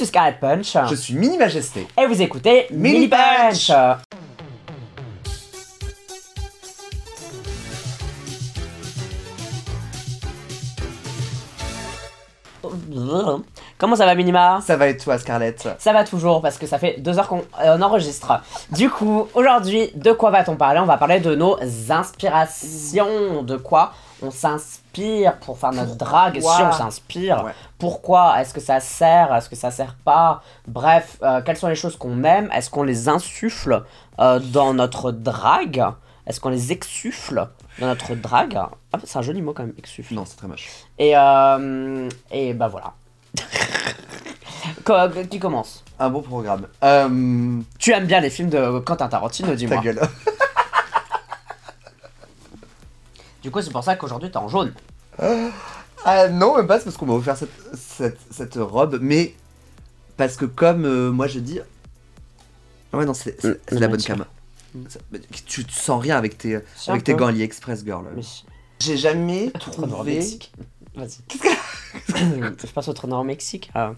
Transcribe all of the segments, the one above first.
suis Scarlet Punch. Je suis Mini Majesté. Et vous écoutez Mini Mini Punch. Punch. Comment ça va Minima? Ça va et toi, Scarlett? Ça va toujours parce que ça fait deux heures qu'on euh, enregistre. Du coup, aujourd'hui, de quoi va-t-on parler? On va parler de nos inspirations. De quoi on s'inspire pour faire notre drague? Si on s'inspire. Ouais. Pourquoi? Est-ce que ça sert? Est-ce que ça sert pas? Bref, euh, quelles sont les choses qu'on aime? Est-ce qu'on les insuffle euh, dans notre drague? Est-ce qu'on les exsuffle dans notre drague? Ah, c'est un joli mot quand même, exsuffle. Non, c'est très moche. Et, et bah voilà. Co- Qui commence Un bon programme. Euh... Tu aimes bien les films de Quentin Tarantino, Ta dis-moi. gueule. Du coup, c'est pour ça qu'aujourd'hui t'es en jaune. Ah non, même pas, c'est parce qu'on m'a offert cette, cette, cette robe, mais parce que comme euh, moi je dis... Ouais, non, c'est la bonne cam. Tu te sens rien avec tes, avec tes gants AliExpress, girl. J'ai jamais trouvé... Vas-y. Je passe au trôneur au Mexique. Ah.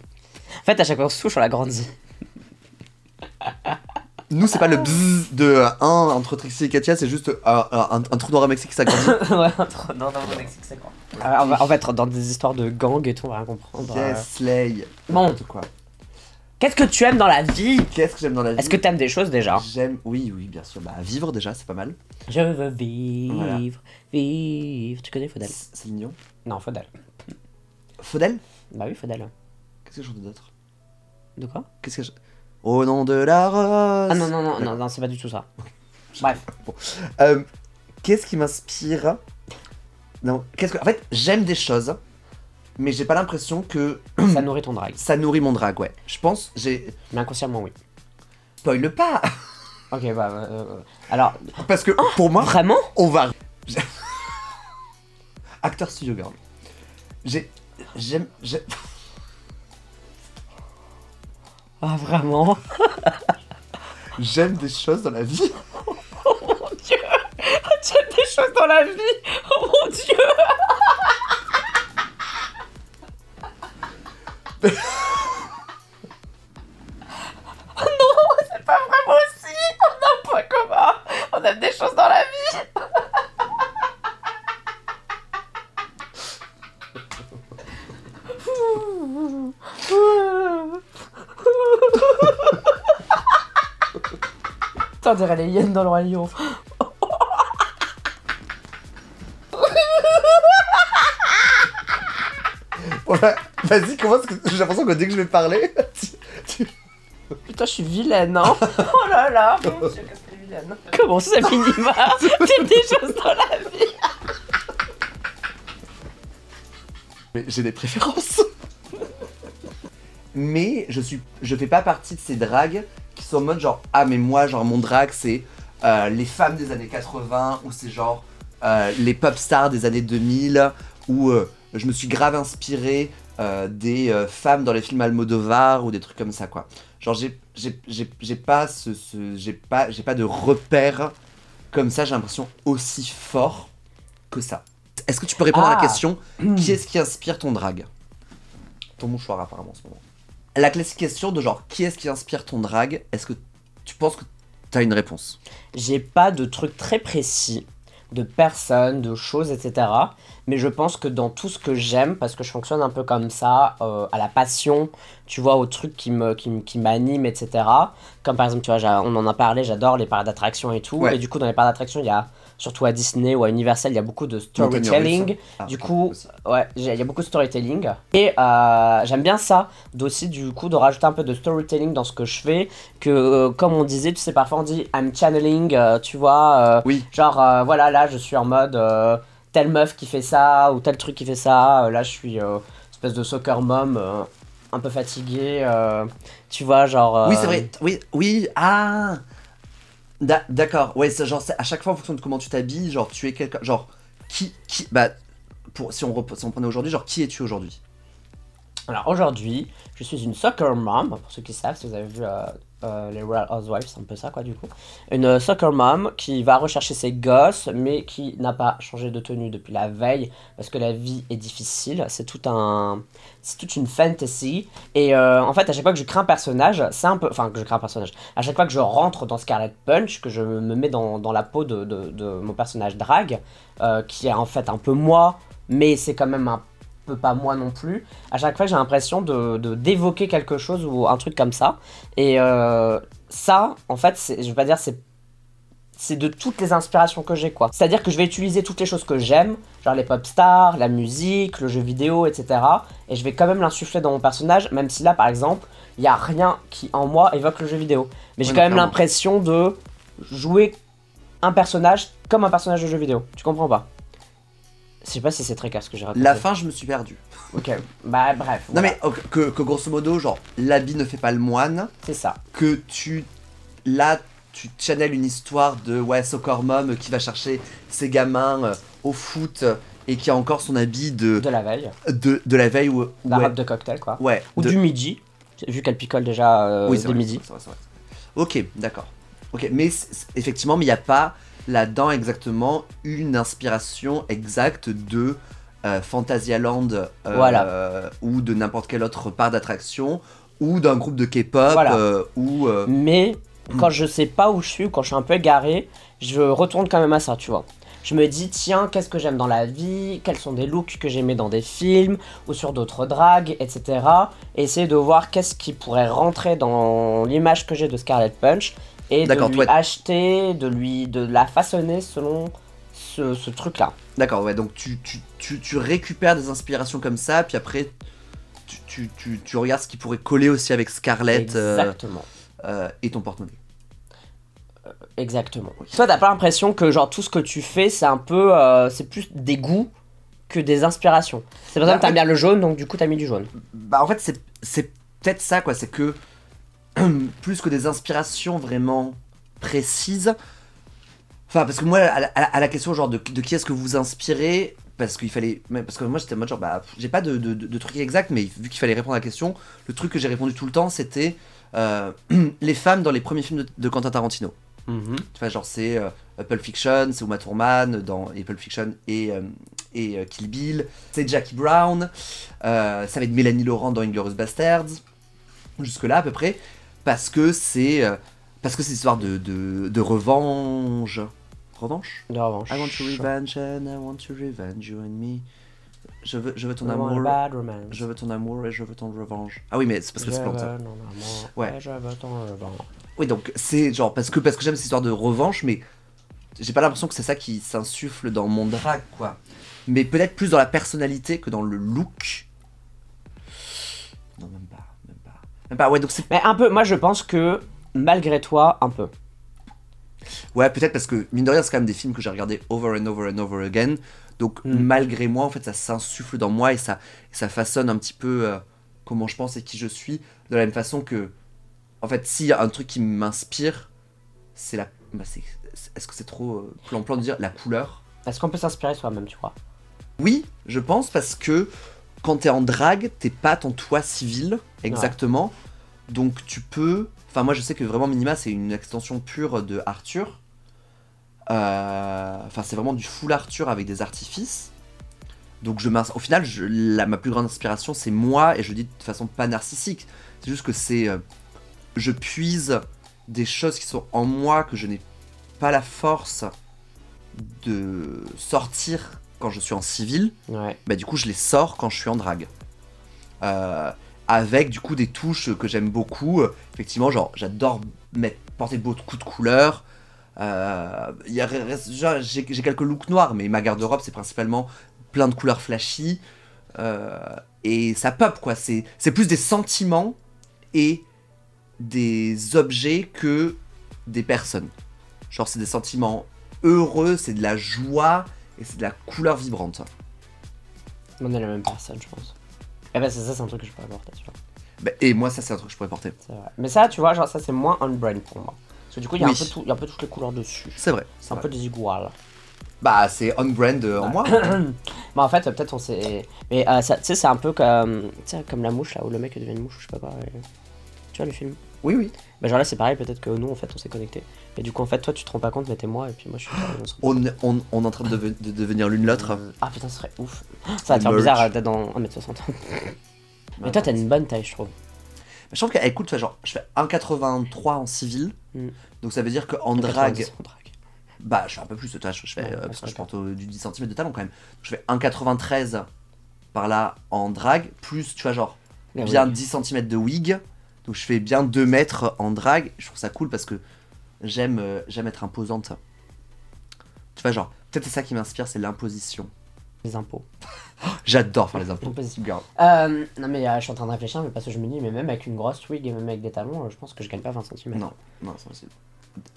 En fait, à chaque fois qu'on se touche, on l'a grandi. Nous, c'est pas le bzzz de 1 entre Trixie et Katia, c'est juste un, un, un trou noir au Mexique qui s'agrandit. ouais, un trôneur au Mexique, quoi on, va, on va être dans des histoires de gang et tout, on va rien comprendre. yes, slay. Bon. Quoi. Qu'est-ce que tu aimes dans la vie? Qu'est-ce que j'aime dans la vie? Est-ce que t'aimes des choses déjà? J'aime, oui, oui, bien sûr. Bah, vivre déjà, c'est pas mal. Je veux vivre, Voilà. vivre. Tu connais Faudel? C'est c'est mignon. Non, Faudel. Faudel? Bah oui, Faudel. Qu'est-ce que ai d'autre? De quoi? Qu'est-ce que je... Au nom de la rose. Ah non, non, non, non, non c'est pas du tout ça. Bref. Euh, qu'est-ce qui m'inspire? Non, qu'est-ce que... En fait, j'aime des choses, mais j'ai pas l'impression que ça nourrit ton drague. ça nourrit mon drag, ouais. Je pense, j'ai... Mais inconsciemment, oui. Spoil pas Ok, bah. euh, euh, alors, Parce que, pour moi, vraiment? on va... Acteur studio girl. J'ai... J'aime... j'aime- Ah, vraiment? J'aime des choses dans la vie. Oh mon dieu! J'aime des choses dans la vie! Oh mon dieu! Non, c'est pas vraiment aussi! On a un point commun. On aime des choses dans la vie Putain, on dirait les hyènes dans le roi lion. Vas-y, commence, que j'ai l'impression que dès que je vais parler... tu- tu- Putain, je suis vilaine, hein. Oh là là. Mon Dieu, que c'est vilaine. Comment ça, Minima T'aimes des choses dans la vie. Mais j'ai des préférences. mais je suis, je fais pas partie de ces dragues sont en mode genre ah mais moi genre mon drag c'est euh, les femmes des années 80 ou c'est genre euh, les pop stars des années 2000 ou euh, je me suis grave inspiré euh, des femmes dans les films Almodovar ou des trucs comme ça quoi. Genre j'ai pas ce, ce- j'ai pas j'ai pas de repères comme ça j'ai l'impression aussi fort que ça. Est-ce que tu peux répondre à la Ah. question qui est-ce qui inspire ton drag? Ton mouchoir apparemment en ce moment. La classique question de genre qui est-ce qui inspire ton drag? Est-ce que tu penses que t'as une réponse? J'ai pas de trucs très précis, de personnes, de choses, etc. Mais je pense que dans tout ce que j'aime, parce que je fonctionne un peu comme ça, euh, à la passion, tu vois, au truc qui me qui, qui m'anime, etc. Comme par exemple, tu vois, on en a parlé, j'adore les parcs d'attractions et tout. Ouais. Et du coup, dans les parcs d'attractions, il y a, surtout à Disney ou à Universal, il y a beaucoup de storytelling. Ah, Du coup, ouais, il y a beaucoup de storytelling. Et euh, j'aime bien ça, d'aussi du coup de rajouter un peu de storytelling dans ce que je fais. Que euh, comme on disait, tu sais, parfois on dit I'm channeling, euh, tu vois. Oui. Genre, voilà, là je suis en mode telle meuf qui fait ça ou tel truc qui fait ça. Là je suis espèce de soccer mom. un peu fatigué, tu vois, genre. Oui, c'est vrai. Oui, oui. Ah. D'a- D'accord. Ouais, c'est genre à chaque fois en fonction de comment tu t'habilles, genre tu es quelqu'un, genre qui, qui, bah, pour si on si on prenait aujourd'hui, genre qui es-tu aujourd'hui? Alors aujourd'hui, je suis une soccer mom, pour ceux qui savent, si vous avez vu euh, les Real Housewives, c'est un peu ça quoi du coup. Une euh, soccer mom qui va rechercher ses gosses, mais qui n'a pas changé de tenue depuis la veille, parce que la vie est difficile, c'est tout un... C'est toute une fantasy. Et euh, en fait, à chaque fois que je crée un personnage, c'est un peu... Enfin, que je crée un personnage. À chaque fois que je rentre dans Scarlet Punch, que je me mets dans, dans la peau de, de, mon personnage drag, euh, qui est en fait un peu moi, mais c'est quand même un peu pas moi non plus. À chaque fois, j'ai l'impression de d'évoquer quelque chose ou un truc comme ça. Et euh, ça, en fait, je vais pas dire c'est c'est de toutes les inspirations que j'ai quoi. C'est-à-dire que je vais utiliser toutes les choses que j'aime, genre les pop stars, la musique, le jeu vidéo, etc. Et je vais quand même l'insuffler dans mon personnage, même si là, par exemple, il y a rien qui en moi évoque le jeu vidéo. Mais j'ai quand même l'impression de jouer un personnage comme un personnage de jeu vidéo. Tu comprends pas? Je sais pas si c'est très clair ce que j'ai raconté. La fin, je me suis perdu. Ok, bah bref. Non voilà. mais ok, que, que grosso modo, genre, l'habit ne fait pas le moine, C'est ça. que tu... Là, tu channels une histoire de, ouais, soccer mom qui va chercher ses gamins euh, au foot euh, et qui a encore son habit de, De la veille. de, de la veille ou... La ouais, robe de cocktail, quoi. ouais, Ou de- du midi, vu qu'elle picole déjà euh, oui, c'est de vrai, midi. vrai, vrai. Ok, d'accord. Ok, mais effectivement, mais il n'y a pas là-dedans exactement une inspiration exacte de euh, Fantasyland euh, Voilà. ou de n'importe quel autre parc d'attraction ou d'un groupe de K-pop Voilà. euh, ou euh, Mais quand je sais pas où je suis, ou quand je suis un peu égaré, je retourne quand même à ça, tu vois. Je me dis, tiens, qu'est-ce que j'aime dans la vie Quels sont des looks que j'aimais dans des films ou sur d'autres dragues, etc. Et essayer de voir qu'est-ce qui pourrait rentrer dans l'image que j'ai de Scarlet Punch et de lui acheter, de lui de la façonner selon ce, ce truc-là. D'accord, ouais, donc tu, tu, tu, tu récupères des inspirations comme ça, puis après tu, tu, regardes ce qui pourrait coller aussi avec Scarlett euh, Exactement. euh, et ton porte-monnaie. Exactement. Toi, t'as pas l'impression que genre tout ce que tu fais, c'est un peu, euh, c'est plus des goûts que des inspirations. C'est pour ça Bah, que t'aimes bien le jaune, donc du coup t'as mis du jaune. Bah en fait c'est, c'est peut-être ça quoi, c'est que plus que des inspirations vraiment précises, enfin parce que moi à la, à question genre de, de qui est-ce que vous inspirez, parce qu'il fallait, parce que moi j'étais en mode genre bah j'ai pas de, de, truc exact, mais vu qu'il fallait répondre à la question, le truc que j'ai répondu tout le temps c'était euh, les femmes dans les premiers films de, Quentin Tarantino. Tu vois, genre c'est euh, Pulp Fiction, c'est Uma Thurman dans et Pulp Fiction et, euh, et euh, Kill Bill, c'est Jackie Brown, ça va être Mélanie Laurent dans Inglourious Bastards, jusque là à peu près, parce que c'est euh, parce que c'est histoire de, de, de revanche. Revanche? De revanche. I want to revenge and I want to revenge you and me. Je veux, je veux ton amour. Je veux ton amour et je veux ton revanche. Ah oui, mais c'est parce que c'est amour, Ouais. et je veux ton revanche. Oui, donc c'est genre parce que parce que j'aime cette histoire de revanche, mais j'ai pas l'impression que c'est ça qui s'insuffle dans mon drag, quoi. Mais peut-être plus dans la personnalité que dans le look. Même pas, ouais, donc c'est. Mais un peu, moi je pense que malgré toi, un peu. Ouais, peut-être parce que, mine de rien, c'est quand même des films que j'ai regardés over and over and over again. Donc, Mm. malgré moi, en fait, ça s'insuffle dans moi et ça, ça façonne un petit peu euh, comment je pense et qui je suis. De la même façon que, en fait, s'il y a un truc qui m'inspire, c'est la. Bah, c'est- Est-ce que c'est trop euh, plan-plan de dire la couleur? Est-ce qu'on peut s'inspirer soi-même, tu vois Oui, je pense parce que quand t'es en drague, t'es pas ton toi civil, exactement. Donc tu peux. Enfin, moi je sais que vraiment Minima c'est une extension pure de Arthur. Euh, Enfin, c'est vraiment du full Arthur avec des artifices. Donc je au final, je- la, ma plus grande inspiration c'est moi et je le dis de façon pas narcissique. C'est juste que c'est. euh, je puise des choses qui sont en moi que je n'ai pas la force de sortir quand je suis en civil Ouais. bah du coup je les sors quand je suis en drague. Euh, avec du coup des touches que j'aime beaucoup. Effectivement, genre j'adore mettre, porter beaucoup de couleurs. Euh, J'ai quelques looks noirs, mais ma garde-robe c'est principalement plein de couleurs flashy. Euh, et ça pop quoi. C'est c'est plus des sentiments et des objets que des personnes. Genre c'est des sentiments heureux, c'est de la joie et c'est de la couleur vibrante. On est la même personne, je pense. Et bah, c'est ça, c'est un truc que je peux apporter, tu vois. Bah, et moi, ça, c'est un truc que je pourrais porter. C'est vrai. Mais ça, tu vois, genre, ça, c'est moins on-brand pour moi. Parce que du coup, il y, a Oui. un peu tout- il y a un peu toutes les couleurs dessus. C'est vrai. C'est un peu des iguales. Bah, c'est on-brand euh, en moi. Bah en fait, euh, peut-être on s'est. Mais euh, tu sais, c'est un peu comme, sais, comme la mouche là, où le mec devient une mouche, je sais pas quoi. Tu vois le film? Oui, oui. Bah genre là c'est pareil, peut-être que nous en fait on s'est connectés. Et du coup en fait toi tu te rends pas compte, mais t'es moi et puis moi je suis on se- On, on, est en train de, deven- de devenir l'une l'autre. Ah putain, ce serait ouf. Ça va te faire bizarre d'être dans 1m60. Mais toi t'as une bonne taille, je trouve. Je trouve qu'elle coûte, tu vois, genre, je fais 1,83 en civil. Mm. Donc ça veut dire qu'en 90 drague, en drague. bah je fais un peu plus de tâches. Je fais, Ouais, euh, parce que je porte du 10 cm de talon quand même. Je fais 1,93 par là en drague, plus, tu vois, genre, bien oui. 10 cm de wig. Donc je fais bien 2 mètres en drague. Je trouve ça cool parce que j'aime euh, j'aime être imposante. Tu vois, genre, peut-être c'est ça qui m'inspire, c'est l'imposition. Les impôts. J'adore faire les impôts. Girl. Euh, non mais euh, je suis en train de réfléchir, mais parce que je me dis, mais même avec une grosse wig et même avec des talons, je pense que je gagne pas 20 cm. Non, non, c'est possible.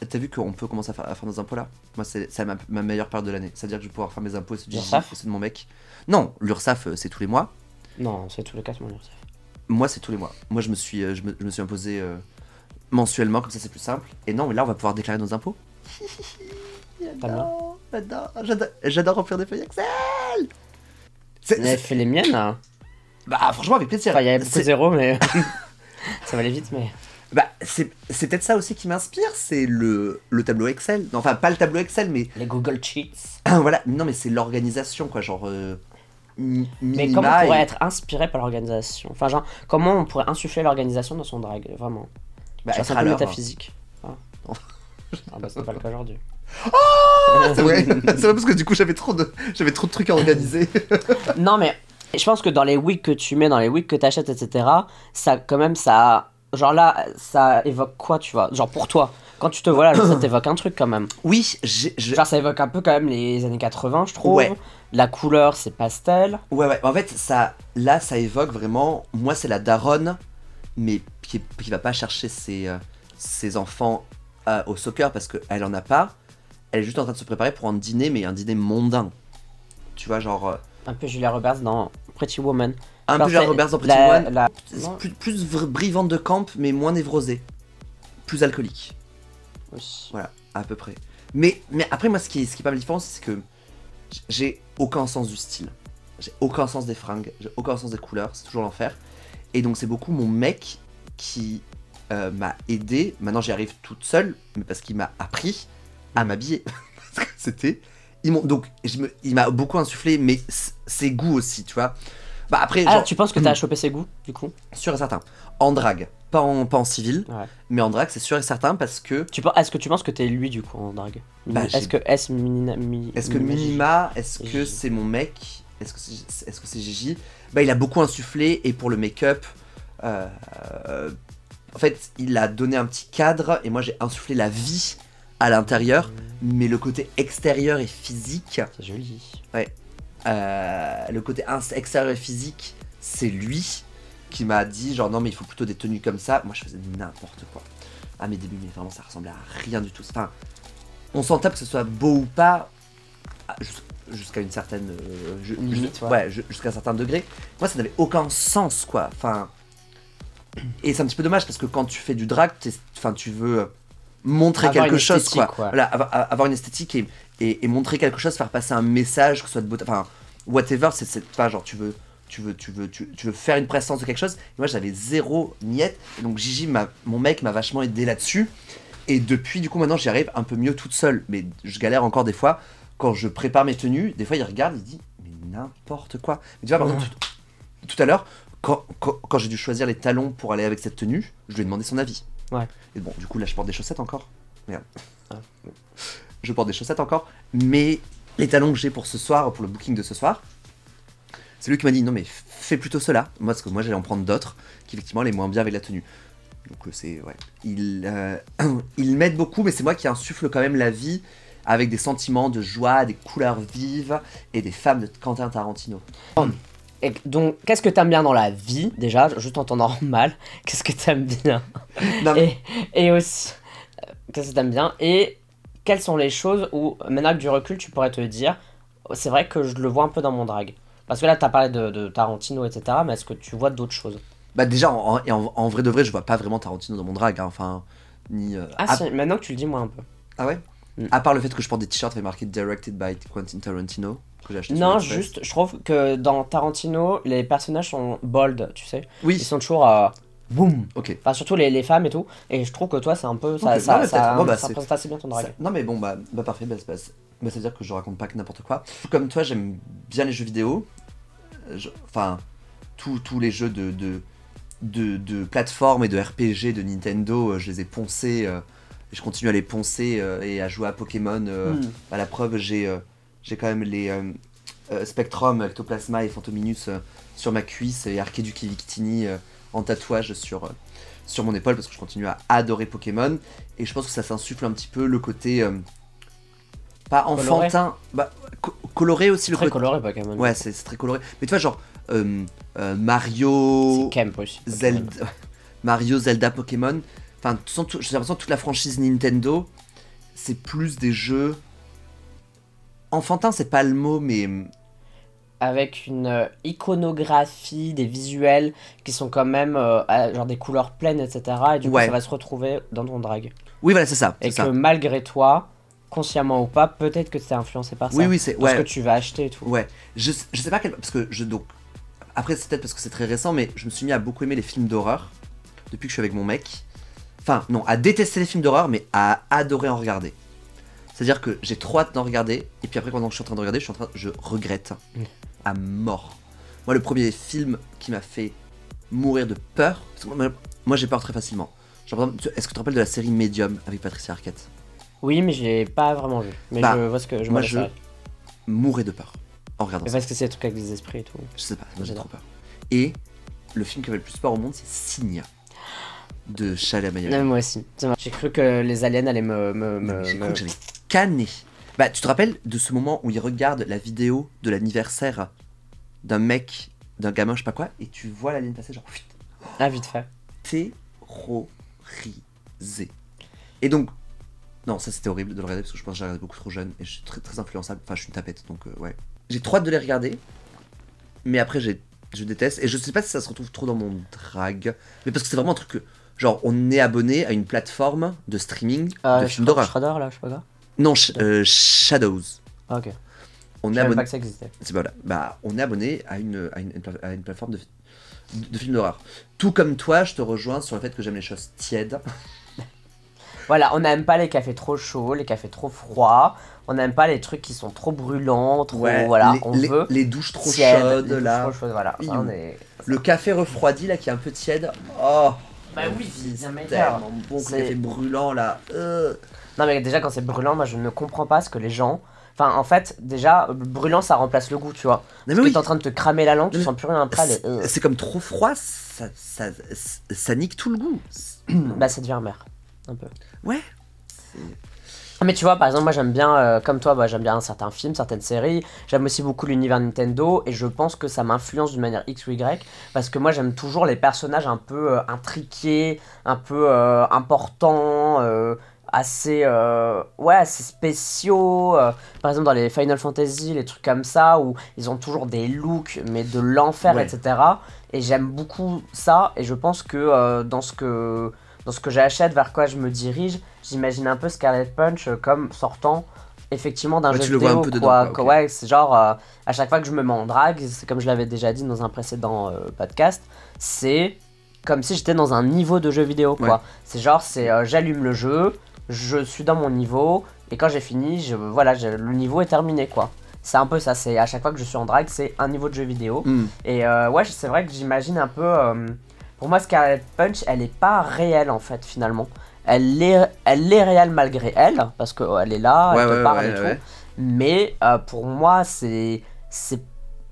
T'as vu qu'on peut commencer à faire, à faire nos impôts là? Moi, c'est ma, ma meilleure période de l'année. C'est-à-dire que je vais pouvoir faire mes impôts, c'est Gigi, c'est de mon mec. Non, l'URSAF, c'est tous les mois. Non, c'est tous les cas, c'est mon URSSAF. Moi, c'est tous les mois. Moi, je me suis, euh, je me, je me suis imposé euh, mensuellement, comme ça, c'est plus simple. Et non, mais là, on va pouvoir déclarer nos impôts. J'adore, j'adore, j'adore remplir des feuilles Excel. C'est- c'est- fait les miennes là. bah, franchement, avec plaisir. Enfin, il y avait beaucoup de C'est- zéros, mais. ça va aller vite, mais. bah, c'est c'est peut-être ça aussi qui m'inspire, c'est le, le tableau Excel. Non, enfin, pas le tableau Excel, mais Les Google Cheats. voilà. Non, mais c'est l'organisation, quoi. Genre. euh, mi- Mais comment on pourrait et- être inspiré par l'organisation? Enfin, genre, comment on pourrait insuffler l'organisation dans son drag, vraiment? Bah, c'est un peu métaphysique. Ah, ah bah, c'est pas le cas aujourd'hui. C'est vrai, c'est vrai parce que du coup j'avais trop de j'avais trop de trucs à organiser. non, mais je pense que dans les wigs que tu mets, dans les wigs que tu achètes, etc., ça, quand même, ça. Genre là, ça évoque quoi, tu vois? Genre pour toi, quand tu te vois là, ça t'évoque un truc quand même. Oui, j'ai je- Genre, ça évoque un peu quand même les années 80, je trouve. Ouais. La couleur, c'est pastel. ouais ouais, en fait ça là ça évoque vraiment moi c'est la daronne mais qui, qui va pas chercher ses, euh, ses enfants euh, au soccer parce qu'elle en a pas. Elle est juste en train de se préparer pour un dîner mais un dîner mondain. Tu vois genre euh, Un peu Julia Roberts dans Pretty Woman. un Genre, peu Julia Roberts dans la- c'est non. plus, brivante de camp mais moins névrosée. Plus alcoolique. Oui. Voilà, à peu près. Mais, mais après, moi, ce qui, ce qui est pas mal différent, c'est que j'ai aucun sens du style. J'ai aucun sens des fringues, j'ai aucun sens des couleurs, c'est toujours l'enfer. Et donc, c'est beaucoup mon mec qui euh, m'a aidé. Maintenant, j'y arrive toute seule, mais parce qu'il m'a appris à m'habiller. parce que c'était. Donc, je me, il m'a beaucoup insufflé, mais ses goûts aussi, tu vois. Bah, après, Ah, genre, tu penses que t'as chopé ses goûts, du coup? Sûr et certain. En drague, pas en, pas en civil, Ouais. mais en drague, c'est sûr et certain parce que. Tu Est-ce que tu penses que t'es lui, du coup, en drague? Bah, Est-ce que mi- Est-ce que minima- est-ce que c'est mon mec? Est-ce que c'est est -ce c'est Gigi? Bah, il a beaucoup insufflé et pour le make-up, euh, euh, en fait, il a donné un petit cadre et moi j'ai insufflé la vie à l'intérieur, mais le côté extérieur et physique, C'est joli. euh, le côté extérieur et physique, c'est lui qui m'a dit genre non mais il faut plutôt des tenues comme ça. Moi je faisais n'importe quoi. À mes débuts, mais vraiment ça ressemblait à rien du tout. Enfin, on s'en tape que ce soit beau ou pas, ah, jus- jusqu'à une certaine euh, limite, ouais. ju- jusqu'à un certain degré. Moi ça n'avait aucun sens quoi. Enfin, et c'est un petit peu dommage parce que quand tu fais du drag, enfin tu veux montrer Avoir quelque chose quoi. Voilà, avoir, une esthétique et, et, et montrer quelque chose, faire passer un message, que ce soit de beauté, enfin whatever, c'est pas genre tu veux tu veux tu veux tu, tu veux faire une présence de quelque chose. Et moi j'avais zéro miette. Et donc Gigi m'a mon mec m'a vachement aidé là-dessus. Et depuis du coup maintenant j'y arrive un peu mieux toute seule, mais je galère encore des fois quand je prépare mes tenues, des fois il regarde, il dit mais n'importe quoi. Mais tu vois par exemple tout, tout à l'heure quand, quand, quand j'ai dû choisir les talons pour aller avec cette tenue, je lui ai demandé son avis. Ouais. Et bon, du coup, là, je porte des chaussettes encore. Merde. Ah. Je porte des chaussettes encore. Mais les talons que j'ai pour ce soir, pour le booking de ce soir, c'est lui qui m'a dit non, mais fais plutôt cela. Moi, parce que moi, j'allais en prendre d'autres qui, effectivement, allaient moins bien avec la tenue. Donc, euh, c'est. Ouais. Il, euh, il m'aide beaucoup, mais c'est moi qui insuffle quand même la vie avec des sentiments de joie, des couleurs vives et des femmes de Quentin Tarantino. Et donc, qu'est-ce que t'aimes bien dans la vie, déjà, juste en temps normal Qu'est-ce que t'aimes bien? Non, mais- et, et aussi, euh, qu'est-ce que t'aimes bien? Et quelles sont les choses où, maintenant avec du recul, tu pourrais te dire, c'est vrai que je le vois un peu dans mon drag Parce que là, t'as parlé de, de Tarantino, etc., mais est-ce que tu vois d'autres choses? Bah déjà, en, en- en- en vrai de vrai, je vois pas vraiment Tarantino dans mon drag, hein, enfin, ni... euh, Ah, à, si, maintenant que tu le dis, moi un peu. ah ouais? Mm. À part le fait que je porte des t-shirts avec marqué Directed by Quentin Tarantino. que j'ai acheté. Non, juste, je trouve que dans Tarantino, les personnages sont bold, tu sais. Ils Oui. sont toujours. euh, boum Ok. Enfin, surtout les, les femmes et tout. Et je trouve que toi, c'est un peu. Ça, Ok, ça, non, ça. Bon, bah, ça représente assez bien ton drag. Ça- Non mais bon bah, bah parfait, bah, c'est- bah, veut dire que je raconte pas que n'importe quoi. Comme toi, j'aime bien les jeux vidéo. Enfin, tous les jeux de, de, de, de plateforme et de RPG de Nintendo, euh, je les ai poncés. euh, et je continue à les poncer euh, et à jouer à Pokémon. Hmm. À la preuve, j'ai j'ai quand même les Spectrum, Ectoplasma et Phantominus sur ma cuisse et Archiduki Victini en tatouage sur, sur mon épaule parce que je continue à adorer Pokémon. Et je pense que ça s'insuffle un petit peu le côté. Pas Coloré. enfantin, bah, co- coloré aussi le Très coloré, Pokémon. Ouais, c'est très coloré. Mais tu vois, genre euh, euh, Mario, aussi. Zelda, Mario, Zelda, Pokémon. Enfin, j'ai l'impression que toute la franchise Nintendo, c'est plus des jeux. Enfantin, c'est pas le mot, mais. Avec une euh, iconographie, des visuels qui sont quand même euh, genre des couleurs pleines, etc. Et du coup, ça va se retrouver dans ton drag. Oui, voilà, c'est ça. Et que ça. malgré toi, consciemment ou pas, peut-être que es influencé par ça. Oui, oui, c'est. Parce Ouais, que tu vas acheter et tout. ouais. Je, je sais pas quel. Parce que je. Donc. Après, c'est peut-être parce que c'est très récent, mais je me suis mis à beaucoup aimer les films d'horreur depuis que je suis avec mon mec. Enfin, non, à détester les films d'horreur, mais à adorer en regarder. C'est-à-dire que j'ai trop hâte d'en regarder, et puis après, pendant que je suis en train de regarder, je suis en train, je regrette à mort. Moi, le premier film qui m'a fait mourir de peur, parce que moi, moi, j'ai peur très facilement. Genre, Est-ce que tu te rappelles de la série Medium avec Patricia Arquette? Oui, mais j'ai pas vraiment vu. Mais Bah, je vois ce que je moi, je-. Mourir de peur en regardant Mais ça. Parce que c'est des trucs avec des esprits et tout. Je sais pas, moi j'ai trop peur. Et le film qui m'a le plus peur au monde, c'est Signa de Chalet Ouais, moi aussi. J'ai cru que les aliens allaient me. me, me- J'ai me- cru que j'avais canné. Bah, tu te rappelles de ce moment où il regarde la vidéo de l'anniversaire d'un mec, d'un gamin, je sais pas quoi, et tu vois l'alien passer, genre, Ah, vite fait. terrorisé. Et donc, non, ça c'était horrible de le regarder parce que je pense que j'ai regardé beaucoup trop jeune et je suis très, très influençable. Enfin, je suis une tapette, donc euh, ouais. J'ai trop hâte de les regarder, mais après, j'ai, je déteste. Et je sais pas si ça se retrouve trop dans mon drag, mais parce que c'est vraiment un truc que, genre, on est abonné à une plateforme de streaming Euh, de films d'horreur. Shredder, là, je sais pas quoi. Non, Sh- euh, Shadows. Ah, ok. On Je est abonné. pas que ça existait. C'est voilà, bah, on est abonné à une, à une, à une plateforme de, de films d'horreur. Tout comme toi, je te rejoins sur le fait que j'aime les choses tièdes. Voilà, on n'aime pas les cafés trop chauds, les cafés trop froids. On n'aime pas les trucs qui sont trop brûlants, trop. voilà, les, on les- veut. les douches trop tiède, chaudes les douches là. trop chaudes, voilà. Ça, Iou. on est- Le café refroidi là qui est un peu tiède. Oh, Bah oui, c'est bien c'est meilleur. bon café brûlant là. Euh. Non, mais déjà, quand c'est brûlant, moi je ne comprends pas ce que les gens. Enfin, en fait, déjà, brûlant ça remplace le goût, tu vois. Non, Parce mais que oui, t'es en train de te cramer la langue, tu Mais- sens plus rien après. euh, c'est c'est comme trop froid, ça, ça, ça nique tout le goût. Bah, ça devient amer. Un peu. Ouais. Mais tu vois, par exemple, moi j'aime bien, euh, comme toi, bah, j'aime bien certains films, certaines séries. J'aime aussi beaucoup l'univers Nintendo et je pense que ça m'influence d'une manière X ou Y parce que moi j'aime toujours les personnages un peu euh, intriqués, un peu euh, importants, assez, ouais, assez spéciaux. par exemple, dans les Final Fantasy, les trucs comme ça où ils ont toujours des looks, mais de l'enfer, Ouais. etc. Et j'aime beaucoup ça et je pense que dans ce que dans ce que j'achète, vers quoi je me dirige, j'imagine un peu Scarlet Punch euh, comme sortant effectivement d'un Ouais, jeu tu le vois vidéo. un peu dedans, quoi. Que- ok. Ouais, c'est genre euh, à chaque fois que je me mets en drague, c'est comme je l'avais déjà dit dans un précédent euh, podcast, c'est comme si j'étais dans un niveau de jeu vidéo quoi. Ouais. C'est genre c'est euh, j'allume le jeu, je suis dans mon niveau et quand j'ai fini, je voilà, je- le niveau est terminé quoi. C'est un peu ça, c'est à chaque fois que je suis en drague, c'est un niveau de jeu vidéo. Hmm. Et ouais, c'est vrai que j'imagine un peu. Pour moi, Scarlet Punch, elle est pas réelle en fait, finalement. Elle est, elle est réelle malgré elle, parce qu'elle est là, Ouais, elle te ouais, parle ouais, et tout. Mais euh, pour moi, c'est. c'est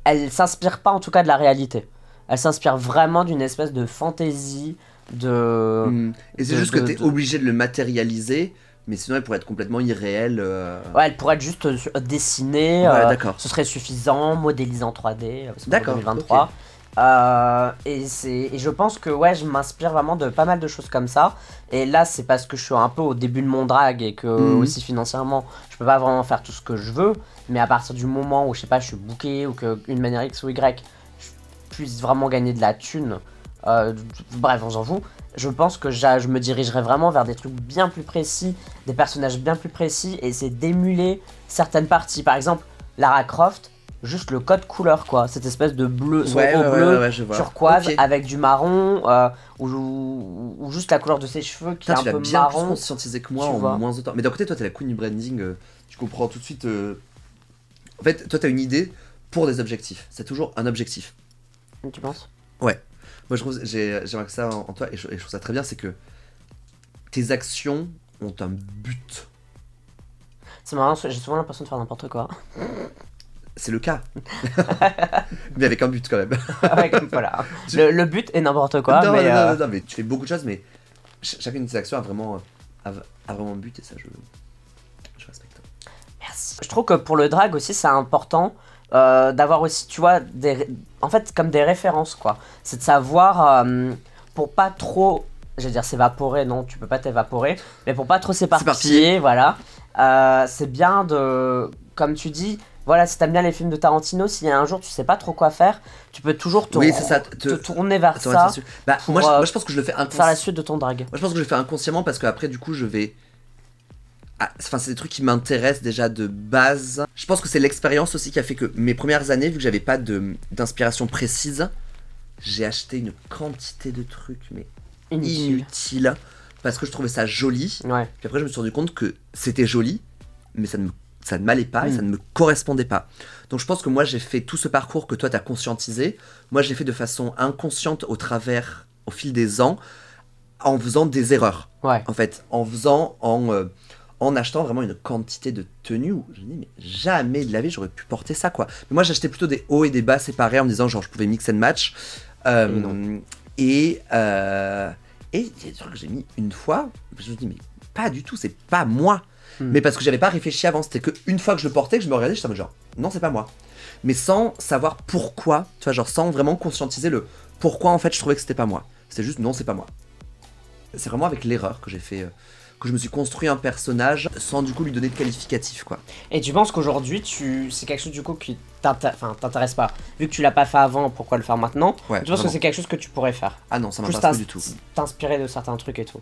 Elle s'inspire pas en tout cas de la réalité. Elle s'inspire vraiment d'une espèce de fantaisie, de. Hmm. Et c'est de- juste que t'es de- obligé de le matérialiser, mais sinon elle pourrait être complètement irréelle. euh. Ouais, elle pourrait être juste euh, dessinée. Ouais, euh, d'accord. ce serait suffisant, modélisé en 3D, euh, parce qu'on est en D'accord, 2023. Euh, et, c'est, et je pense que ouais, je m'inspire vraiment de pas mal de choses comme ça. Et là, c'est parce que je suis un peu au début de mon drag et que Mhm. aussi financièrement, je peux pas vraiment faire tout ce que je veux. Mais à partir du moment où je sais pas, je suis booké ou que une manière X ou Y, je puisse vraiment gagner de la thune. euh, bref, on s'en fout. Je pense que je me dirigerai vraiment vers des trucs bien plus précis, des personnages bien plus précis et essayer d'émuler certaines parties. Par exemple, Lara Croft, juste le code couleur, quoi. Cette espèce de bleu, Ouais, ouais, ouais, bleu, ouais, turquoise, avec du marron, euh, ou, ou- ou juste la couleur de ses cheveux qui Putain, est tu un l'as peu bien plus marron. conscientisé que moi tu en vois. moins de temps. Mais d'un côté, toi, t'es la queen du branding, euh, tu comprends tout de suite. euh, En fait, toi, t'as une idée pour des objectifs. C'est toujours un objectif. Tu penses? Moi, je trouve, j'ai j'ai remarqué ça en, en toi et je, et je trouve ça très bien, c'est que tes actions ont un but. C'est marrant, j'ai souvent l'impression de faire n'importe quoi. C'est le cas. mais avec un but quand même. Comme- voilà. Le, le but est n'importe quoi, non, mais. non, non, euh, non, mais tu fais beaucoup de choses, mais ch- chacune de tes actions a vraiment, a, a vraiment un but et ça, je, je respecte. Merci. Je trouve que pour le drag aussi, c'est important euh, d'avoir aussi, tu vois, des, en fait, comme des références, quoi. C'est de savoir, euh, pour pas trop, je dire s'évaporer, non, tu peux pas t'évaporer, mais pour pas trop s'éparpiller, voilà. Euh, c'est bien de, comme tu dis, voilà, si t'aimes bien les films de Tarantino, s'il y a un jour tu sais pas trop quoi faire, tu peux toujours te, Oui, ça. te Te, tourner vers ça, bah, pour, moi, je, euh, moi, je pense que je le fais faire la inconsciemment. suite de ton. Moi, je pense que je le fais inconsciemment parce que après, du coup, je vais. Ah, Enfin, c'est des trucs qui m'intéressent déjà de base. Je pense que c'est l'expérience aussi qui a fait que mes premières années, vu que j'avais pas d'inspiration précise, j'ai acheté une quantité de trucs, mais Inutile. inutiles, parce que je trouvais ça joli. Ouais. Puis après, je me suis rendu compte que c'était joli, mais ça ne, me- ça ne m'allait pas et Mm. ça ne me correspondait pas. Donc je pense que moi, j'ai fait tout ce parcours que toi, tu as conscientisé. Moi, j'ai fait de façon inconsciente au travers, au fil des ans, en faisant des erreurs. Ouais. En fait, en faisant, en, euh, en achetant vraiment une quantité de tenues où je me dis, mais jamais de la vie, j'aurais pu porter ça, quoi. Mais moi, j'achetais plutôt des hauts et des bas séparés en me disant, genre, je pouvais mix and match. Euh, et, euh, et il y a des trucs que j'ai mis une fois, je me dis, mais pas du tout, c'est pas moi. Hmm. Mais parce que j'avais pas réfléchi avant, c'était qu'une fois que je le portais, que je me regardais, j'étais en mode genre, non, c'est pas moi. Mais sans savoir pourquoi, tu vois, genre sans vraiment conscientiser le pourquoi en fait je trouvais que c'était pas moi. C'était juste, non, c'est pas moi. C'est vraiment avec l'erreur que j'ai fait, euh, que je me suis construit un personnage sans du coup lui donner de qualificatif, quoi. Et tu penses qu'aujourd'hui, tu... c'est quelque chose du coup qui t'intéresse pas Vu que tu l'as pas fait avant, pourquoi le faire maintenant? Ouais, Tu penses que c'est quelque chose que tu pourrais faire? Ah non, ça m'intéresse pas du tout. T'inspirer de certains trucs et tout.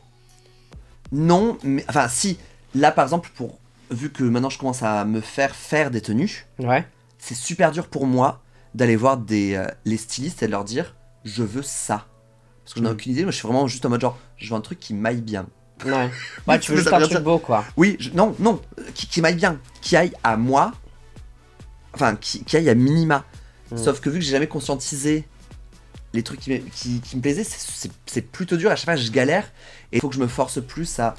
Non, mais enfin, si, là par exemple, pour vu que maintenant je commence à me faire faire des tenues, Ouais. c'est super dur pour moi d'aller voir des, euh, les stylistes et de leur dire je veux ça. Parce que je n'ai Mm. aucune idée, moi je suis vraiment juste en mode genre je veux un truc qui m'aille bien. Ouais. Ouais, tu veux juste un truc dire. beau quoi. Oui, je- non, non, qui, qui m'aille bien, qui aille à moi, enfin qui, qui aille à minima. Mm. Sauf que vu que j'ai jamais conscientisé les trucs qui, me- qui, qui me plaisaient, c'est plutôt dur, à chaque fois je galère et il faut que je me force plus à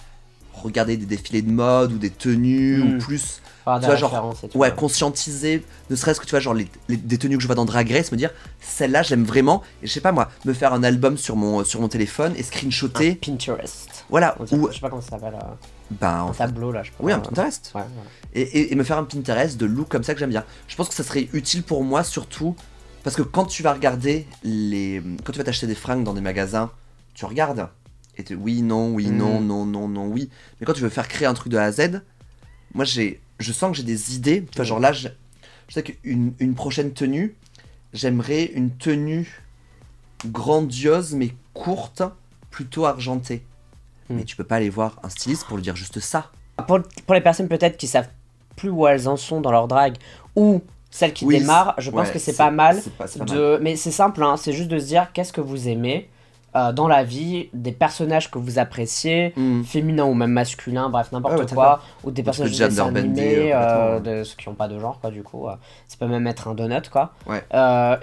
regarder des défilés de mode ou des tenues ou plus Avoir Tu vois, genre, tout. ouais, conscientiser, ne serait-ce que tu vois, genre les, les- des tenues que je vois dans Drag Race, me dire celle-là j'aime vraiment, et je sais pas moi, me faire un album sur mon, sur mon téléphone et Un screenshotter, Pinterest. voilà, ou Je sais pas comment ça s'appelle. euh, ben, Un en tableau là, je pas. oui, un Pinterest, Ouais, voilà. et, et- et me faire un Pinterest de look comme ça que j'aime bien. Je pense que ça serait utile pour moi surtout, parce que quand tu vas regarder les. Quand tu vas t'acheter des fringues dans des magasins, tu regardes, et tu oui, non, oui, Mm. non, non, non, non, oui, mais quand tu veux faire créer un truc de A à Z, moi j'ai. Je sens que j'ai des idées, tu vois, genre là, je, je sais qu'une une prochaine tenue, j'aimerais une tenue grandiose mais courte, plutôt argentée. Mm. Mais tu peux pas aller voir un styliste pour lui dire juste ça. Pour, pour les personnes peut-être qui savent plus où elles en sont dans leur drag ou celles qui Oui, démarrent, je pense Ouais, que c'est pas mal c'est pas- c'est pas mal. de. Mais c'est simple, hein, c'est juste de se dire qu'est-ce que vous aimez? Euh, dans la vie, des personnages que vous appréciez, Mm. féminins ou même masculins, bref, n'importe Ouais, ouais, quoi, ou des personnages de dessins animés, euh, euh, de ceux qui n'ont pas de genre, quoi, du coup. euh, ça peut même être un donut, quoi. Ouais.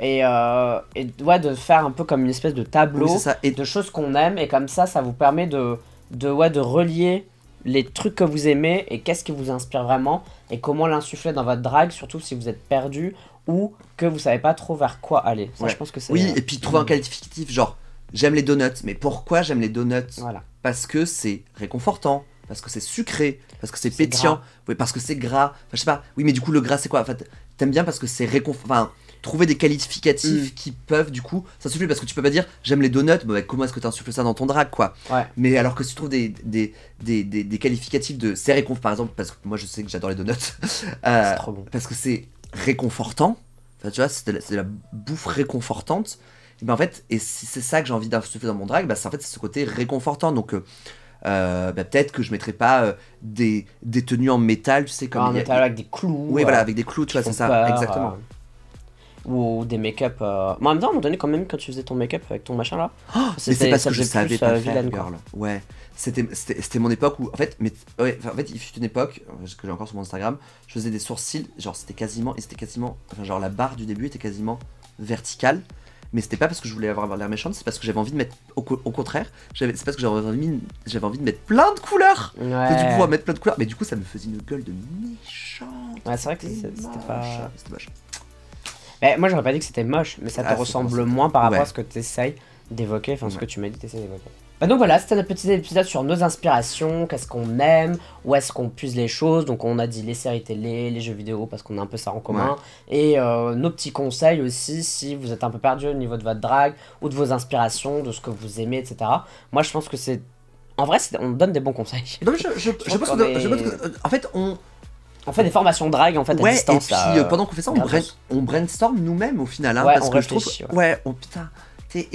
Et, et ouais, de faire un peu comme une espèce de tableau Oui, c'est ça. Et de choses qu'on aime, et comme ça, ça vous permet de, de, ouais, de relier les trucs que vous aimez et qu'est-ce qui vous inspire vraiment et comment l'insuffler dans votre drag, surtout si vous êtes perdu ou que vous savez pas trop vers quoi aller. Ça, je pense que c'est. oui, et puis trouver un qualificatif, genre j'aime les donuts, mais pourquoi j'aime les donuts Voilà. Parce que c'est réconfortant, parce que c'est sucré, parce que c'est pétillant, oui, parce que c'est gras. Enfin, je sais pas. Oui, mais du coup le gras c'est quoi? En fait, t'aimes bien parce que c'est réconfortant. Enfin, trouver des qualificatifs Mm. qui peuvent du coup s'insuffler parce que tu peux pas dire j'aime les donuts. Bah, comment est-ce que tu insuffles ça dans ton drag quoi? Ouais. Mais alors que si tu trouves des, des, des, des, des qualificatifs de c'est réconfortant, par exemple, parce que moi je sais que j'adore les donuts. Euh, C'est trop bon. parce que c'est réconfortant. Enfin, tu vois, c'est de, la- c'est de la bouffe réconfortante. Et ben en fait, et si c'est ça que j'ai envie d'insuffler dans mon drag, bah, c'est en fait ce côté réconfortant. Donc euh, euh, bah, peut-être que je mettrais pas euh, des, des tenues en métal, tu sais, comme un il y a- métal avec des clous. Oui, euh, voilà, avec des clous, tu vois, c'est ça, peur, exactement. euh, ou des make-up. euh, Moi, en même temps, à un moment donné, quand même, quand tu faisais ton make-up avec ton machin là, Mais c'est parce ça que je savais pas euh, faire, girl. Ouais, c'était mon époque où en fait, mais ouais, en fait, il fut une époque euh, ce que j'ai encore sur mon Instagram, je faisais des sourcils, genre c'était quasiment et c'était quasiment enfin genre la barre du début était quasiment verticale. Mais c'était pas parce que je voulais avoir l'air méchante, c'est parce que j'avais envie de mettre. Au, co- au contraire, c'est parce que j'avais envie, j'avais envie de mettre plein de couleurs. Du Ouais. pouvoir mettre plein de couleurs. Mais du coup, ça me faisait une gueule de méchante. Ouais, c'est vrai que c'était pas. C'était moche. Mais moi, j'aurais pas dit que c'était moche, mais ça te Ah, ressemble moins par rapport Ouais. à ce que tu essayes d'évoquer, enfin ce que tu m'as dit que t'essayes d'évoquer. Bah donc voilà, c'était notre petit épisode sur nos inspirations, qu'est-ce qu'on aime, où est-ce qu'on puise les choses. Donc on a dit les séries télé, les jeux vidéo, parce qu'on a un peu ça en commun. Et euh, nos petits conseils aussi, si vous êtes un peu perdu au niveau de votre drague, ou de vos inspirations, de ce que vous aimez, etc. Moi je pense que c'est... En vrai, on donne des bons conseils. Non, mais je, je, je pense que, est- euh, en fait, on, On fait des formations drague en fait à ouais, distance. et puis là, euh, pendant qu'on fait ça, on, brain- on brainstorm nous-mêmes au final. Hein, Ouais, parce on que je trouve. réfléchit, Ouais, oh putain. T'es.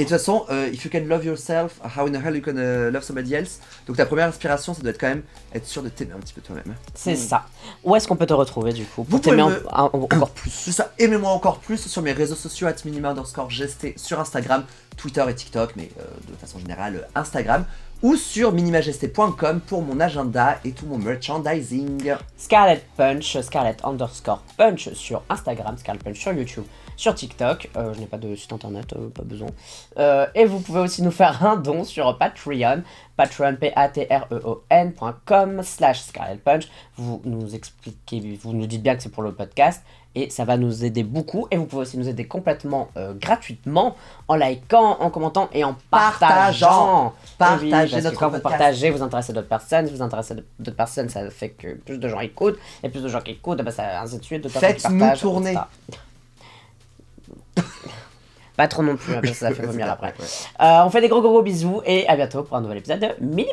Et... De toute façon, euh, if you can love yourself, how in the hell you can love somebody else? Donc ta première inspiration, ça doit être quand même être sûr de t'aimer un petit peu toi-même. C'est ça. Où est-ce qu'on peut te retrouver du coup Vous Pour t'aimer me- en- encore plus? C'est ça, aimez-moi encore plus sur mes réseaux sociaux, at minima underscore gesté sur Instagram, Twitter et TikTok, mais euh, de façon générale euh, Instagram, ou sur minimagesté.com pour mon agenda et tout mon merchandising. Scarlet Punch, Scarlet underscore Punch sur Instagram, Scarlet Punch sur YouTube, sur TikTok. Euh, je n'ai pas de site internet, euh, pas besoin. Euh, et vous pouvez aussi nous faire un don sur Patreon, patreon, p a t r e o n.com slash Punch. Vous nous expliquez, vous nous dites bien que c'est pour le podcast. Et ça va nous aider beaucoup. Et vous pouvez aussi nous aider complètement euh, gratuitement en likant, en commentant et en partageant. Eh oui, Partagez parce que notre quand vous partagez, vous intéressez d'autres personnes. Si vous intéressez d'autres personnes, ça fait que plus de gens écoutent. Et plus de gens qui écoutent, bah, ça ainsi de suite. Faites-nous tourner. Pas trop non plus, hein, parce que ça fait vomir après. Euh, on fait des gros gros bisous et à bientôt pour un nouvel épisode de Mini